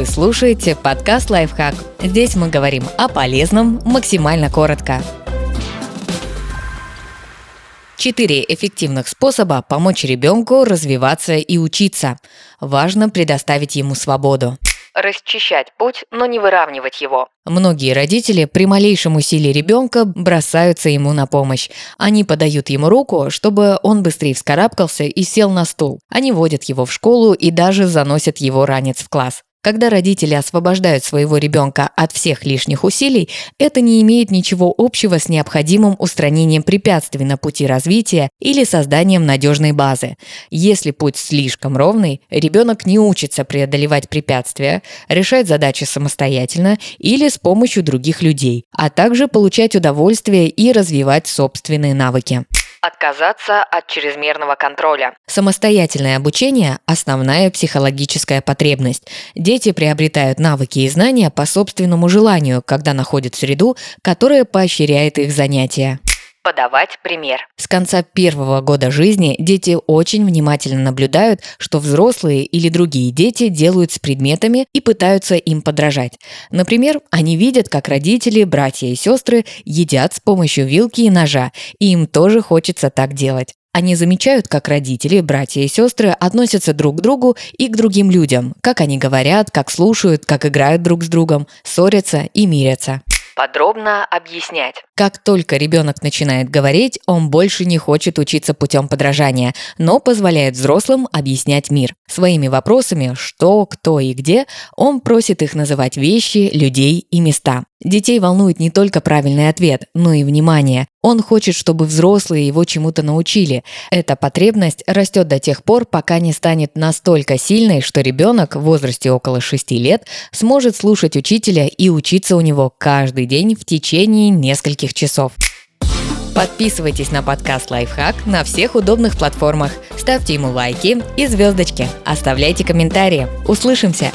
Вы слушаете подкаст «Лайфхак». Здесь мы говорим о полезном максимально коротко. Четыре эффективных способа помочь ребенку развиваться и учиться. Важно предоставить ему свободу расчищать путь, но не выравнивать его. Многие родители при малейшем усилии ребенка бросаются ему на помощь. Они подают ему руку, чтобы он быстрее вскарабкался и сел на стул. Они водят его в школу и даже заносят его ранец в класс. Когда родители освобождают своего ребенка от всех лишних усилий, это не имеет ничего общего с необходимым устранением препятствий на пути развития или созданием надежной базы. Если путь слишком ровный, ребенок не учится преодолевать препятствия, решать задачи самостоятельно или с помощью других людей, а также получать удовольствие и развивать собственные навыки. Отказаться от чрезмерного контроля. Самостоятельное обучение – основная психологическая потребность. Дети приобретают навыки и знания по собственному желанию, когда находят среду, которая поощряет их занятия подавать пример. С конца первого года жизни дети очень внимательно наблюдают, что взрослые или другие дети делают с предметами и пытаются им подражать. Например, они видят, как родители, братья и сестры едят с помощью вилки и ножа, и им тоже хочется так делать. Они замечают, как родители, братья и сестры относятся друг к другу и к другим людям, как они говорят, как слушают, как играют друг с другом, ссорятся и мирятся подробно объяснять. Как только ребенок начинает говорить, он больше не хочет учиться путем подражания, но позволяет взрослым объяснять мир. Своими вопросами «что», «кто» и «где» он просит их называть вещи, людей и места. Детей волнует не только правильный ответ, но и внимание. Он хочет, чтобы взрослые его чему-то научили. Эта потребность растет до тех пор, пока не станет настолько сильной, что ребенок в возрасте около 6 лет сможет слушать учителя и учиться у него каждый день в течение нескольких часов. Подписывайтесь на подкаст «Лайфхак» на всех удобных платформах, ставьте ему лайки и звездочки, оставляйте комментарии. Услышимся!